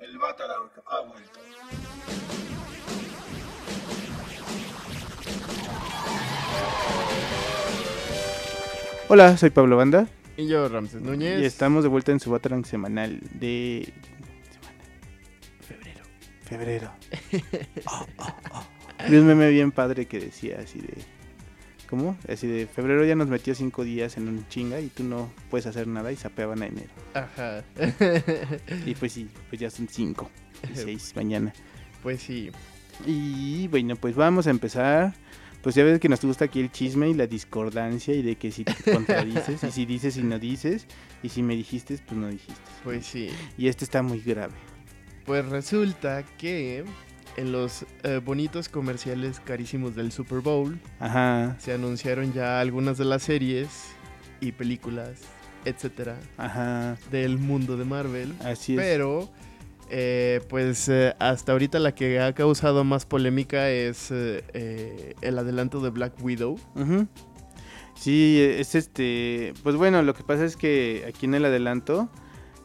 El Batarang ha vuelto. Hola, soy Pablo Banda Y yo, Ramses Núñez. y estamos de vuelta en su Batarang semanal de febrero. febrero. Oh, oh, oh. Vi un meme bien padre que decía así de... ¿Cómo? Así de febrero ya nos metió cinco días en un chinga y tú no puedes hacer nada y sapeaban a enero. Ajá. Y pues sí, pues ya son cinco y seis mañana. pues sí. Y bueno, pues vamos a empezar. Pues ya ves que nos gusta aquí el chisme y la discordancia y de que si te contradices y si dices y no dices y si me dijiste, pues no dijiste. Pues sí. Y este está muy grave. Pues resulta que en los eh, bonitos comerciales carísimos del Super Bowl Ajá, se anunciaron ya algunas de las series y películas, etcétera, ajá, del mundo de Marvel. así es. Pero, eh, pues eh, hasta ahorita la que ha causado más polémica es eh, el adelanto de Black Widow. Sí, es este. Pues bueno, lo que pasa es que aquí en el adelanto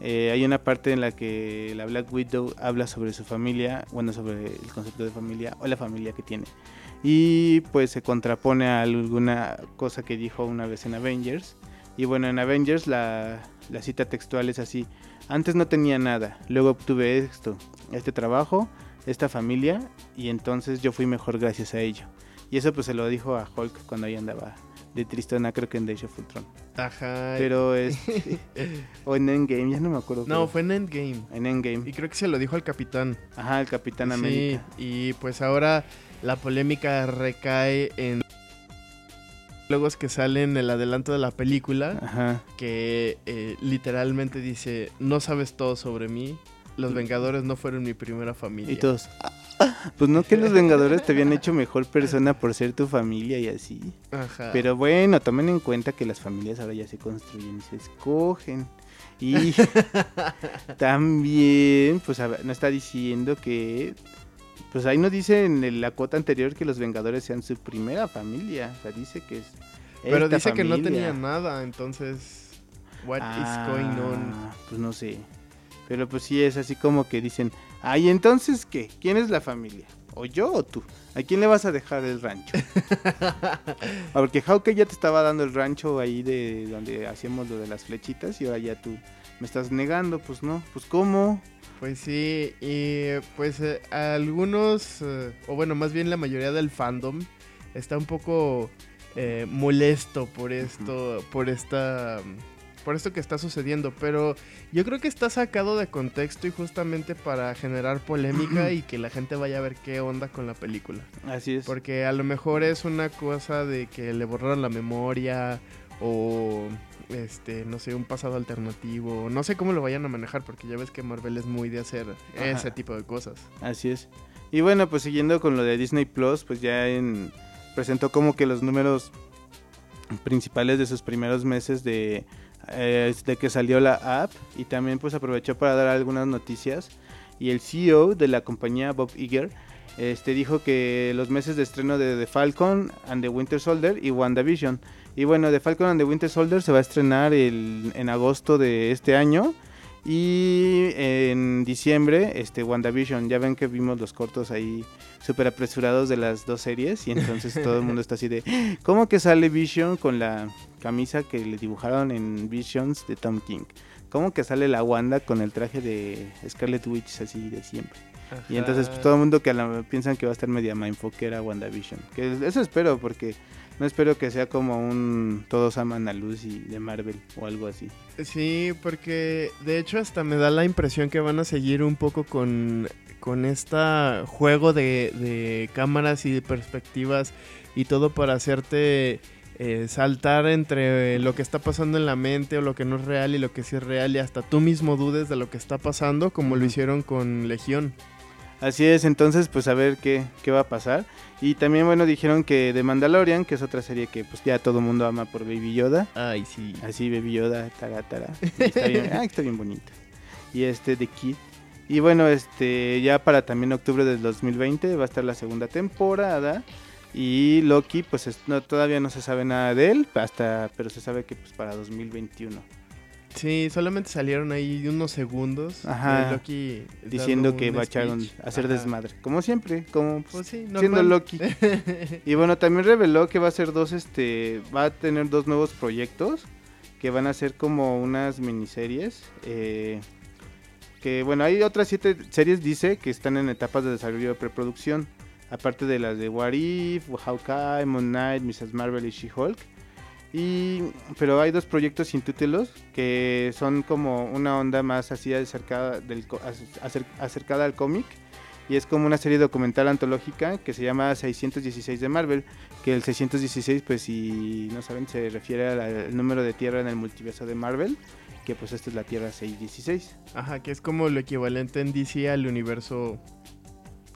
eh, hay una parte en la que la Black Widow habla sobre su familia, bueno, sobre el concepto de familia o la familia que tiene. Y pues se contrapone a alguna cosa que dijo una vez en Avengers. Y bueno, en Avengers la, la cita textual es así. Antes no tenía nada, luego obtuve esto, este trabajo, esta familia, y entonces yo fui mejor gracias a ello. Y eso pues se lo dijo a Hulk cuando ahí andaba de tristona, creo que en Days of Ultron. Ajá. Pero es... o en Endgame, ya no me acuerdo. no, pero- fue en Endgame. En Endgame. Y creo que se lo dijo al capitán. Ajá, el Capitán Sí, América. y pues ahora la polémica recae en luegos que salen en el adelanto de la película Ajá. que eh, literalmente dice no sabes todo sobre mí los Vengadores no fueron mi primera familia Y todos... "Ah, ah". Pues no que los Vengadores te habían hecho mejor persona por ser tu familia y así. Ajá. Pero bueno, tomen en cuenta que las familias ahora ya se construyen y se escogen. Y también, pues a ver, no está diciendo que... Pues ahí no dice en la cuota anterior que los Vengadores sean su primera familia. O sea, dice que es... pero dice que no tenía nada entonces what is going on Ah, Pues no sé. Pero pues sí es así como que dicen, ay, entonces qué, ¿quién es la familia? ¿O yo o tú? ¿A quién le vas a dejar el rancho? Ah, Porque Hawkeye ya te estaba dando el rancho ahí de donde hacíamos lo de las flechitas y ahora ya tú me estás negando, pues no, pues ¿cómo? Pues sí, y pues eh, algunos, eh, o bueno, más bien la mayoría del fandom está un poco eh, molesto por esto, por esta, por esto que está sucediendo, pero yo creo que está sacado de contexto y justamente para generar polémica y que la gente vaya a ver qué onda con la película, Así es. porque a lo mejor es una cosa de que le borraron la memoria o este, no sé, un pasado alternativo. No sé cómo lo vayan a manejar, porque ya ves que Marvel es muy de hacer Ajá. ese tipo de cosas. Así es. Y bueno, pues siguiendo con lo de Disney Plus, pues ya en, presentó como que los números principales de sus primeros meses de, eh, de que salió la app y también pues aprovechó para dar algunas noticias. Y el CEO de la compañía Bob Iger este dijo que los meses de estreno de The Falcon and the Winter Soldier y WandaVision. Y bueno The Falcon and the Winter Soldier se va a estrenar el- en agosto de este año. Y en diciembre, este WandaVision, ya ven que vimos los cortos ahí súper apresurados de las dos series y entonces todo el mundo está así de, ¿cómo que sale Vision con la camisa que le dibujaron en Visions de Tom King? ¿Cómo que sale la Wanda con el traje de Scarlet Witch así de siempre? Y entonces pues, todo el mundo que a la- piensan que va a estar media mindfuckera WandaVision. Que eso espero porque no espero que sea como un Todos aman a Lucy de Marvel o algo así. Sí, porque de hecho hasta me da la impresión que van a seguir un poco con, con este juego de, de cámaras y de perspectivas y todo para hacerte eh, saltar entre lo que está pasando en la mente o lo que no es real y lo que sí es real y hasta tú mismo dudes de lo que está pasando como lo hicieron con Legión. Así es, entonces pues a ver qué, qué va a pasar. Y también bueno dijeron que The Mandalorian, que es otra serie que pues ya todo el mundo ama por Baby Yoda. Ay, sí. Así Baby Yoda, tara, tara. Y está bien, ah, está bien bonita. Y este The Kid. Y bueno, este ya para también octubre del 2020 va a estar la segunda temporada. Y Loki, pues es- no, todavía no se sabe nada de él, hasta, pero se sabe que pues para 2021. Sí, solamente salieron ahí unos segundos. Ajá. de Loki Diciendo que va a echar hacer Ajá. desmadre. Como siempre, como pues, Pues sí, siendo. Loki. Y bueno, también reveló que va a ser dos, este, va a tener dos nuevos proyectos que van a ser como unas miniseries. eh, que bueno, hay otras siete series, dice, que están en etapas de desarrollo de preproducción. Aparte de las de What If, Hawkeye, Moon Knight, Mrs. Marvel y She-Hulk. Y, pero hay dos proyectos sin títulos que son como una onda más así acercada, acercada al cómic. Y es como una serie documental antológica que se llama 616 de Marvel. Que el 616, pues si no saben, se refiere al número de tierra en el multiverso de Marvel. Que pues esta es la tierra 616. Ajá, que es como lo equivalente en DC al universo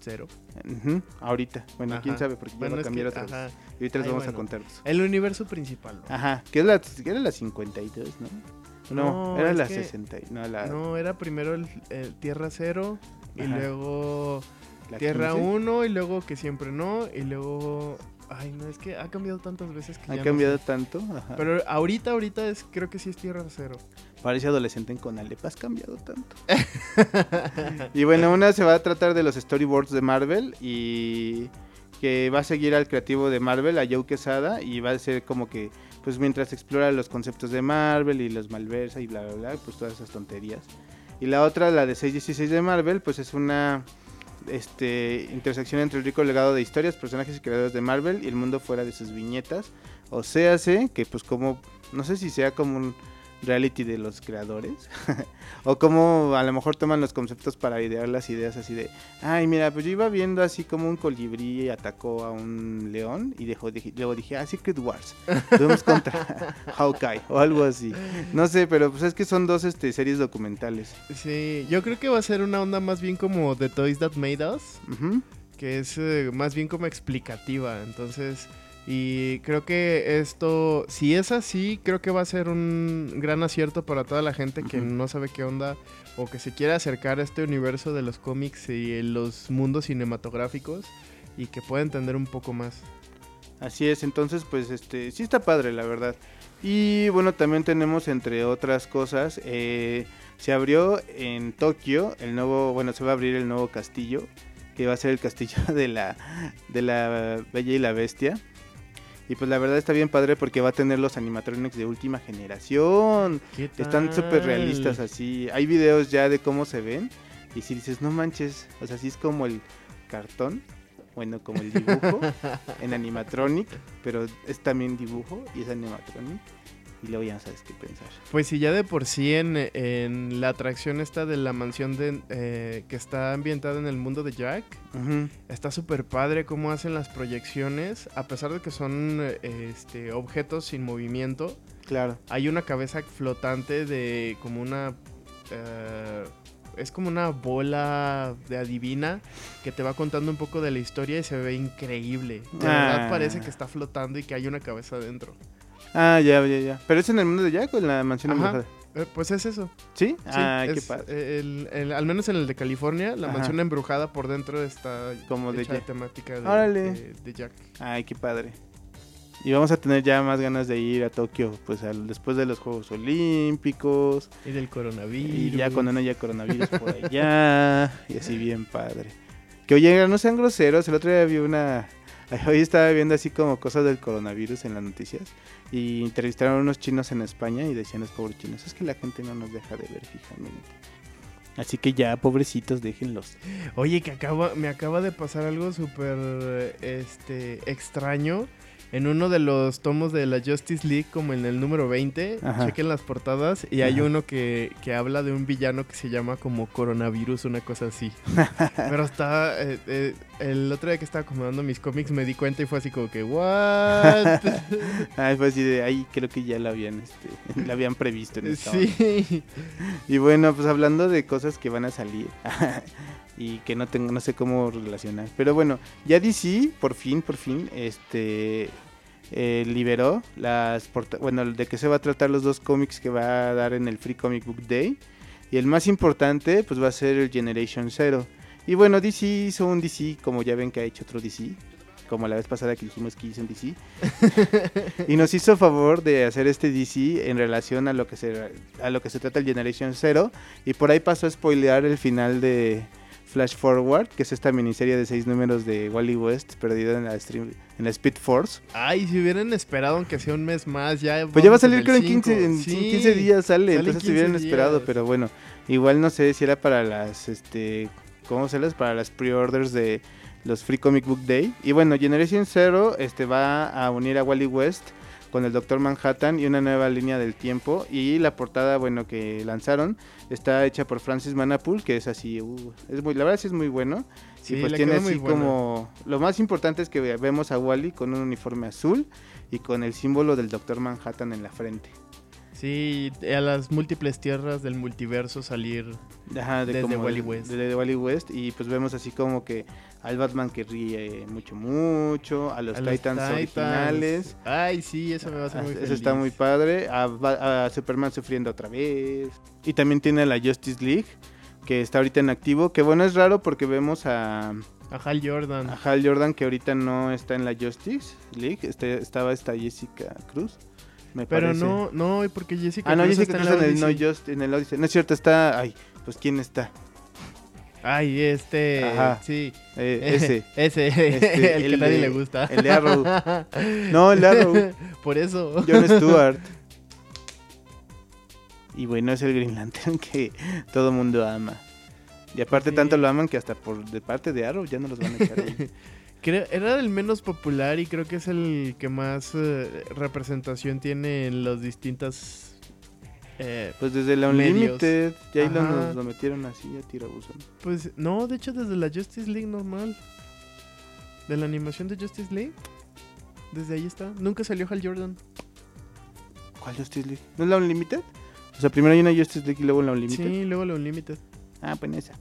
cero. Ahorita. Bueno, Ajá. quién sabe, porque ya Bueno, va a cambiar que- otra vez. ajá. Y ahorita les vamos a contarlos. El universo principal. ¿no? Ajá, que es la, que era la 52, ¿no? No, No, era la que- 60. y- No, la, No, era primero el, el Tierra Cero y luego Tierra 15. 1 y luego que siempre no y luego... Ay, no, es que ha cambiado tantas veces que Ha ya no cambiado sé. tanto. Ajá. Pero ahorita, ahorita es, creo que sí es Tierra Cero. Parece adolescente en Conalep, has cambiado tanto. y bueno, una se va a tratar de los storyboards de Marvel y que va a seguir al creativo de Marvel, a Joe Quesada, y va a ser como que, pues mientras explora los conceptos de Marvel y los malversa y bla, bla, bla, pues todas esas tonterías. Y la otra, la de 616 de Marvel, pues es una este, intersección entre el rico legado de historias, personajes y creadores de Marvel y el mundo fuera de sus viñetas. O sea, sé que pues como, no sé si sea como un reality de los creadores, o como a lo mejor toman los conceptos para idear las ideas así de, ay mira, pues yo iba viendo así como un colibrí atacó a un león y dejó, dije- luego dije, ah, Secret Wars, vamos contra Hawkeye o algo así. No sé, pero pues es que son dos este, series documentales. Sí, yo creo que va a ser una onda más bien como The Toys That Made Us, que es eh, más bien como explicativa. Entonces, y creo que esto, si es así, creo que va a ser un gran acierto para toda la gente que Ujú. no sabe qué onda o que se quiere acercar a este universo de los cómics y los mundos cinematográficos y que pueda entender un poco más. Así es, entonces pues este sí está padre la verdad. Y bueno, también tenemos entre otras cosas, eh, se abrió en Tokio el nuevo, bueno, se va a abrir el nuevo castillo, que va a ser el castillo de la, de la Bella y la Bestia. Y pues la verdad está bien padre porque va a tener los animatronics de última generación. ¿Qué Están súper realistas así. Hay videos ya de cómo se ven. Y si dices, no manches, o sea, sí es como el cartón, bueno, como el dibujo en animatronic, pero es también dibujo y es animatronic. Y luego ya no sabes qué pensar. Pues si ya de por sí en, en la atracción esta de la mansión de, eh, que está ambientada en el mundo de Jack, está súper padre cómo hacen las proyecciones, a pesar de que son este, objetos sin movimiento, Claro. hay una cabeza flotante de como una... eh, es como una bola de adivina que te va contando un poco de la historia y se ve increíble. De verdad Ah. parece que está flotando y que hay una cabeza adentro. Ah, ya, ya, ya. ¿Pero es en el mundo de Jack o en la mansión Ajá. embrujada? Eh, pues es eso. ¿Sí? Sí, Ay, qué padre. el- el- al menos en el de California, la Ajá. mansión embrujada por dentro está Como de Jack. temática de, Órale. de- de Jack. Ay, qué padre. Y vamos a tener ya más ganas de ir a Tokio, pues al- después de los Juegos Olímpicos. Y del coronavirus. Y ya cuando no haya coronavirus por allá. y así bien padre. Que oye, no sean groseros. El otro día vi una. Hoy estaba viendo así como cosas del coronavirus en las noticias. Y entrevistaron a unos chinos en España y decían los pobres chinos. Es que la gente no nos deja de ver fijamente. Así que ya, pobrecitos, déjenlos. Oye, que acaba, me acaba de pasar algo súper este, extraño. En uno de los tomos de la Justice League, como en el número 20, Ajá. chequen las portadas y hay Ajá. uno que, que habla de un villano que se llama como coronavirus, una cosa así. Pero está, eh, eh, el otro día que estaba acomodando mis cómics me di cuenta y fue así como que, ¿what? Ay, fue así de ahí, creo que ya lo habían, este, lo habían previsto en esta onda. sí. Y bueno, pues hablando de cosas que van a salir y que no tengo, no sé cómo relacionar. Pero bueno, ya DC, por fin, por fin, este eh, liberó las bueno, de que se va a tratar los dos cómics que va a dar en el Free Comic Book Day. Y el más importante, pues va a ser el Generation Zero. Y bueno, DC hizo un DC, como ya ven que ha hecho otro DC. como la vez pasada que dijimos que hizo en DC. y nos hizo favor de hacer este DC en relación a lo que se, a lo que se trata el Generation Zero. Y por ahí pasó a spoilear el final de Flash Forward, que es esta miniserie de seis números de Wally West perdida en la, stream, en la Speed Force. Ay, si hubieran esperado aunque sea un mes más, ya. Pues ya va a en salir el creo en cinco. 15, en Sí. 15 días sale, Sale en entonces 15 hubieran esperado, pero bueno, igual no sé si era para las, este, ¿cómo se las? Para las pre-orders de los Free Comic Book Day. Y bueno, Generation Zero este, va a unir a Wally West con el Doctor Manhattan y una nueva línea del tiempo. Y la portada, bueno, que lanzaron está hecha por Francis Manapul, que es así, uh, es muy, la verdad sí es muy bueno. Sí, y pues tiene así buena. como, lo más importante es que ve- vemos a Wally con un uniforme azul y con el símbolo del Doctor Manhattan en la frente. Sí, a las múltiples tierras del multiverso salir. Ajá, de Desde Wally West. de- de Wally West. Y pues vemos así como que al Batman que ríe mucho, mucho. A los a los Titans, originales. Ay, sí, eso me va a hacer Ah, muy Eso feliz. está muy padre. A, a Superman sufriendo otra vez. Y también tiene a la Justice League. Que está ahorita en activo. Que bueno, es raro porque vemos a, A Hal Jordan. a Hal Jordan que ahorita no está en la Justice League. Este, estaba esta Jessica Cruz. Me Pero parece. no, no, porque Jessica Ah, no, Jessica está en el No. Just, en el Odyssey. No es cierto, está. Ay, pues ¿quién está? Ay, este. Ajá. Sí. Eh, ese. ese. Este, el, el que nadie de- le gusta. el de Arrow. No, el de Arrow. Por eso. Jon Stewart. Y bueno, es el Green Lantern que todo mundo ama. Y aparte Sí. tanto lo aman que hasta por de parte de Arrow ya no los van a echar ahí. Creo, era el menos popular y creo que es el que más eh, representación tiene en las distintas. eh, Pues desde la Medios. Unlimited, ya ahí lo, Ajá. nos lo metieron así a tirabuzón. pues no, de hecho, desde la Justice League normal. De la animación de Justice League. Desde ahí está. Nunca salió Hal Jordan. ¿Cuál Justice League? ¿No es la Unlimited? O sea, primero hay una Justice League y luego la Unlimited. Sí, luego la Unlimited. Ah, pues esa.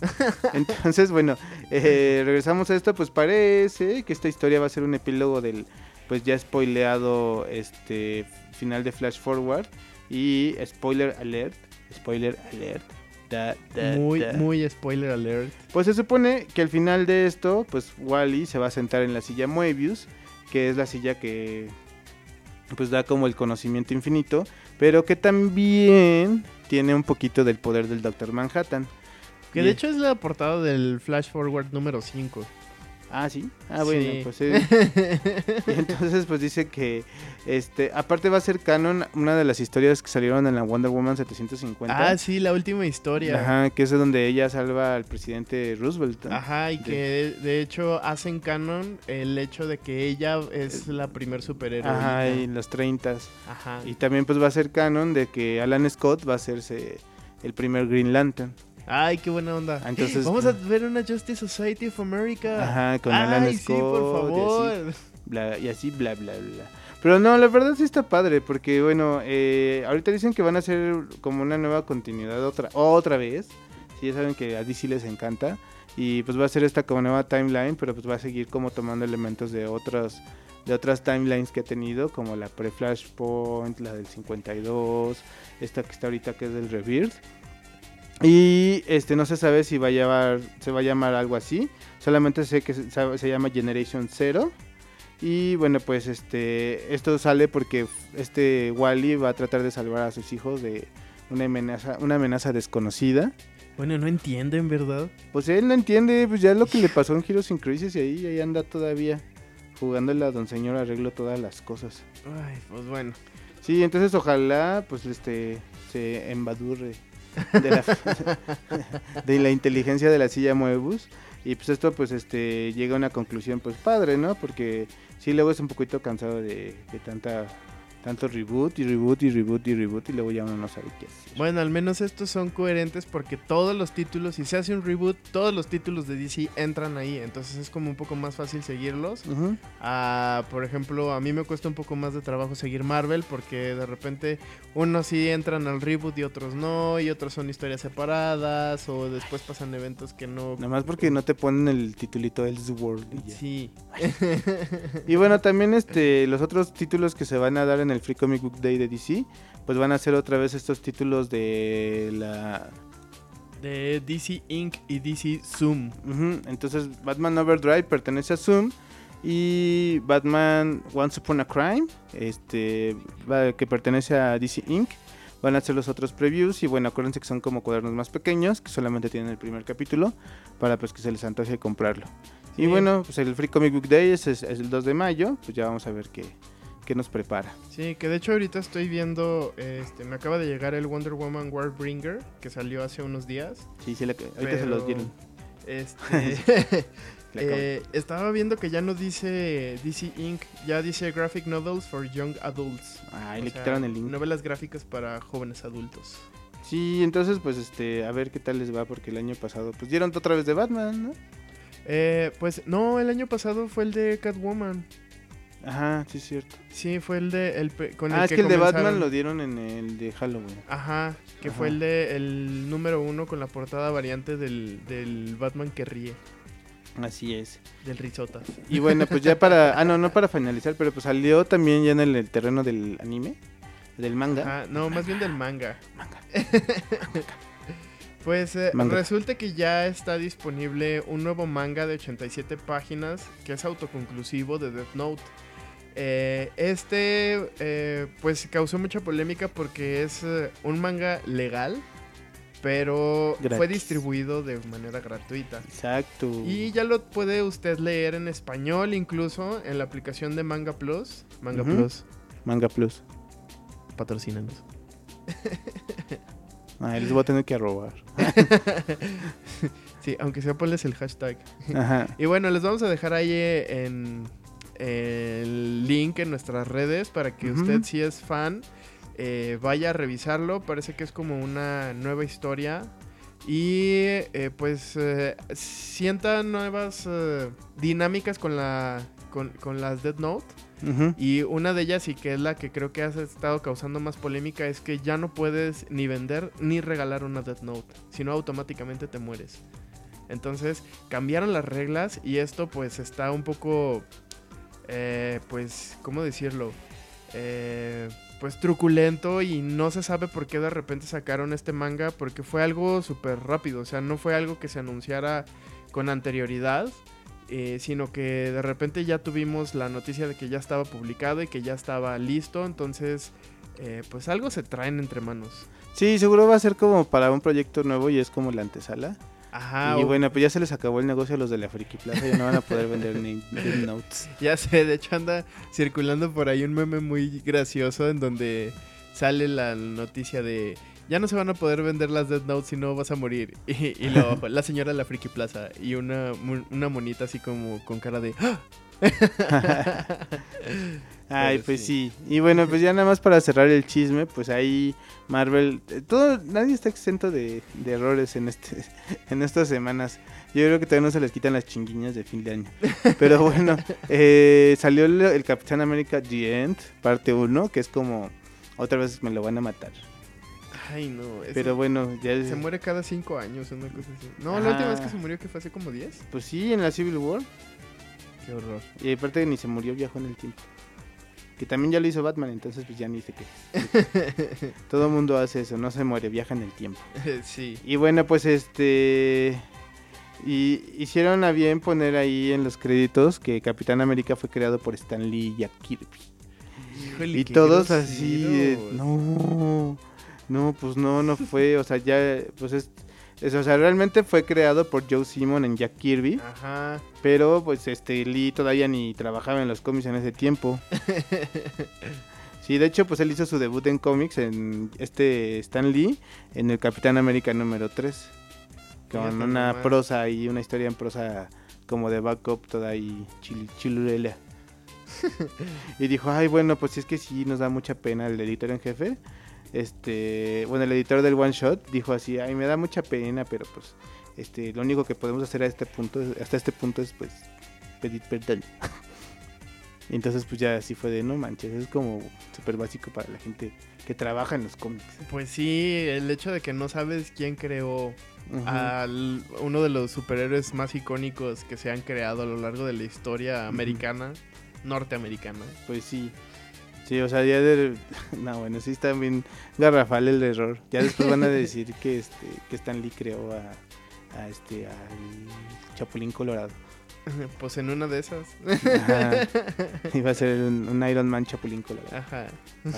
Entonces, bueno, eh, regresamos a esto, pues parece que esta historia va a ser un epílogo del, pues ya spoileado, este, final de Flash Forward. Y spoiler alert, spoiler alert. da, da, Muy, da. muy spoiler alert. Pues se supone que al final de esto, pues Wally se va a sentar en la silla Moebius, que es la silla que pues da como el conocimiento infinito, pero que también tiene un poquito del poder del Doctor Manhattan. Que Y- de hecho es la portada del Flash Forward número 5. Ah, sí. Ah, bueno, Sí. pues eh, y entonces pues dice que este aparte va a ser canon una de las historias que salieron en la Wonder Woman 750. ah, sí, la última historia. Ajá, que es de donde ella salva al presidente Roosevelt. ¿no? Ajá, y De- que de, hecho hacen canon el hecho de que ella es la primer superhéroe. Ajá, en los 30 Ajá. Y también pues va a ser canon de que Alan Scott va a hacerse el primer Green Lantern. Ay, qué buena onda. Entonces, Vamos a ver una Justice Society of America. Ajá, con Ay, Alan sí, Scott. por y así. favor. bla, y así, bla, bla, bla. Pero no, la verdad sí está padre, porque bueno, eh, ahorita dicen que van a hacer como una nueva continuidad otra, otra vez. Sí, ya saben que a DC les encanta. Y pues va a ser esta como nueva timeline, pero pues va a seguir como tomando elementos de otros de otras timelines que ha tenido, como la pre-Flashpoint, la del 52, esta que está ahorita que es del Rebirth. Y este no se sabe si va a llevar, se va a llamar algo así. Solamente sé que se, llama Generation Zero. Y bueno, pues este esto sale porque este Wally va a tratar de salvar a sus hijos de una amenaza, una amenaza desconocida. Bueno, no entienden, ¿verdad? Pues él no entiende, pues ya lo que le pasó en Heroes in Crisis y ahí, ahí anda todavía jugándole a Don Señor arreglo todas las cosas. Ay, pues bueno. Sí, entonces ojalá pues este se embadurre de la, inteligencia de la silla Moebus y pues esto pues este llega a una conclusión pues padre, ¿no? Porque sí luego es un poquito cansado de, de tanta tanto reboot y reboot y reboot y reboot y luego ya uno no sabe qué hacer. Bueno, al menos estos son coherentes porque todos los títulos, si se hace un reboot, todos los títulos de DC entran ahí. Entonces es como un poco más fácil seguirlos. Ah, por ejemplo, a mí me cuesta un poco más de trabajo seguir Marvel porque de repente unos sí entran al reboot y otros no, y otros son historias separadas o después pasan eventos que no... Nada más porque no te ponen el titulito Elseworld y ya. Sí. Y bueno, también este los otros títulos que se van a dar en el Free Comic Book Day de DC, pues van a ser otra vez estos títulos de la De DC Inc. y DC Zoom. Entonces Batman Overdrive pertenece a Zoom Y Batman Once Upon a Crime, este, que pertenece a DC Inc. Van a hacer los otros previews y bueno, acuérdense que son como cuadernos más pequeños, que solamente tienen el primer capítulo, para pues que se les antoje comprarlo. Y bueno, pues el Free Comic Book Day es, es- es el 2 de mayo, pues ya vamos a ver qué, qué nos prepara. Sí, que de hecho ahorita estoy viendo, este, me acaba de llegar el Wonder Woman Warbringer, que salió hace unos días. Sí, sí, ahorita se los dieron. Este, eh, estaba viendo que ya no dice DC Inc., ya dice Graphic Novels for Young Adults. Ay, O le sea, quitaron el link. Novelas gráficas para jóvenes adultos. Sí, entonces pues este, a ver qué tal les va, porque el año pasado pues dieron otra vez de Batman, ¿no? Eh, pues no, el año pasado fue el de Catwoman. Ajá, sí es cierto. Sí, fue el de el con el Ah, es que el de Batman lo dieron en el de Halloween. Ajá, que fue el de el número uno con la portada variante del, del Batman que ríe, Así es. del risota. Y bueno, pues ya para, ah no, no para finalizar, pero pues salió también ya en el, el terreno del anime, del manga. Ajá, no, más bien del manga. Manga. Pues eh, Manga. resulta que ya está disponible un nuevo manga de 87 páginas que es autoconclusivo de Death Note. Eh, este eh, pues causó mucha polémica porque es eh, un manga legal, pero fue distribuido de manera gratuita. Exacto. Y ya lo puede usted leer en español incluso en la aplicación de Manga Plus. Manga. Plus, Manga Plus. patrocínanos. Ay, les voy a tener que robar. Sí, aunque sea ponles el hashtag. Ajá. Y bueno, les vamos a dejar ahí en el link en nuestras redes para que usted, si es fan, eh, vaya a revisarlo. Parece que es como una nueva historia. Y eh, pues eh, sienta nuevas dinámicas con la con, con las Dead Note. Y una de ellas, y que es la que creo que ha estado causando más polémica, es que ya no puedes ni vender ni regalar una Death Note, sino automáticamente te mueres. Entonces cambiaron las reglas y esto pues está un poco, eh, pues, ¿cómo decirlo? Eh, pues truculento y no se sabe por qué de repente sacaron este manga porque fue algo súper rápido, o sea, no fue algo que se anunciara con anterioridad, eh, sino que de repente ya tuvimos la noticia de que ya estaba publicado y que ya estaba listo, entonces eh, pues algo se traen entre manos. Sí, seguro va a ser como para un proyecto nuevo y es como la antesala. Ajá, y o- bueno, pues ya se les acabó el negocio a los de la Friki Plaza, ya no van a poder vender ni Death Notes. ya sé, de hecho anda circulando por ahí un meme muy gracioso en donde sale la noticia de ya no se van a poder vender las Death Notes si no vas a morir. Y, y luego la señora de la Friki Plaza y una, una monita así como con cara de... ¡Ah! Ay, pues sí. sí. Y bueno, pues ya nada más para cerrar el chisme, pues ahí Marvel, eh, todo, nadie está exento de, de errores en este, en estas semanas. Yo creo que todavía no se les quitan las chinguiñas de fin de año. Pero bueno, eh, salió el, el Capitán América The End, parte 1, que es como, otra vez me lo van a matar. Ay, no. Pero bueno, ya Se muere cada cinco años, una cosa así. No, la última vez que se murió que fue hace como 10. Pues sí, en la Civil War. Qué horror. Y aparte ni se murió, viajó en el tiempo. Que también ya lo hizo Batman, entonces pues ya ni sé qué. Todo mundo hace eso, no se muere, viaja en el tiempo. sí. Y bueno, pues este... Y hicieron a bien poner ahí en los créditos que Capitán América fue creado por Stan Lee y Jack Kirby. Híjole, Y todos así, no, no, pues no, no fue, o sea, ya, pues es, es- o sea, realmente fue creado por Joe Simon en Jack Kirby, Ajá. pero pues este Lee todavía ni trabajaba en los cómics en ese tiempo. Sí, de hecho, pues él hizo su debut en cómics en este Stan Lee en el Capitán América número 3. Con una prosa y una historia en prosa como de backup toda ahí chil, chilurela. y dijo, ay, bueno, pues es que sí nos da mucha pena el editor en jefe. Este, bueno, el editor del One Shot dijo así, ay, me da mucha pena, pero pues este, lo único que podemos hacer a este punto, hasta este punto es pues pedir perdón. Y Entonces pues ya así fue de no manches, es como súper básico para la gente que trabaja en los cómics. Pues sí, el hecho de que no sabes quién creó Ujú. al uno de los superhéroes más icónicos que se han creado a lo largo de la historia americana, norteamericana. Pues sí. Sí, o sea, ya de... No, bueno, sí está bien garrafal el error. Ya después van a decir que este que Stan Lee creó a, a este al Chapulín Colorado. Pues en una de esas. Ajá. Iba a ser un, un Iron Man Chapulín Colorado. Ajá.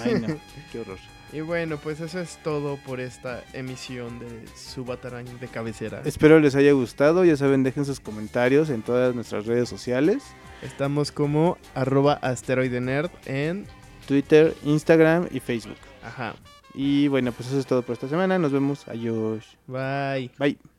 Ay, no, qué horror. Y bueno, pues eso es todo por esta emisión de Subatarán de cabecera. Espero les haya gustado. Ya saben, dejen sus comentarios en todas nuestras redes sociales: Estamos como arroba asteroidenerd en... Twitter, Instagram y Facebook. Ajá. Y bueno, pues eso es todo por esta semana. Nos vemos. Adiós. Bye. Bye.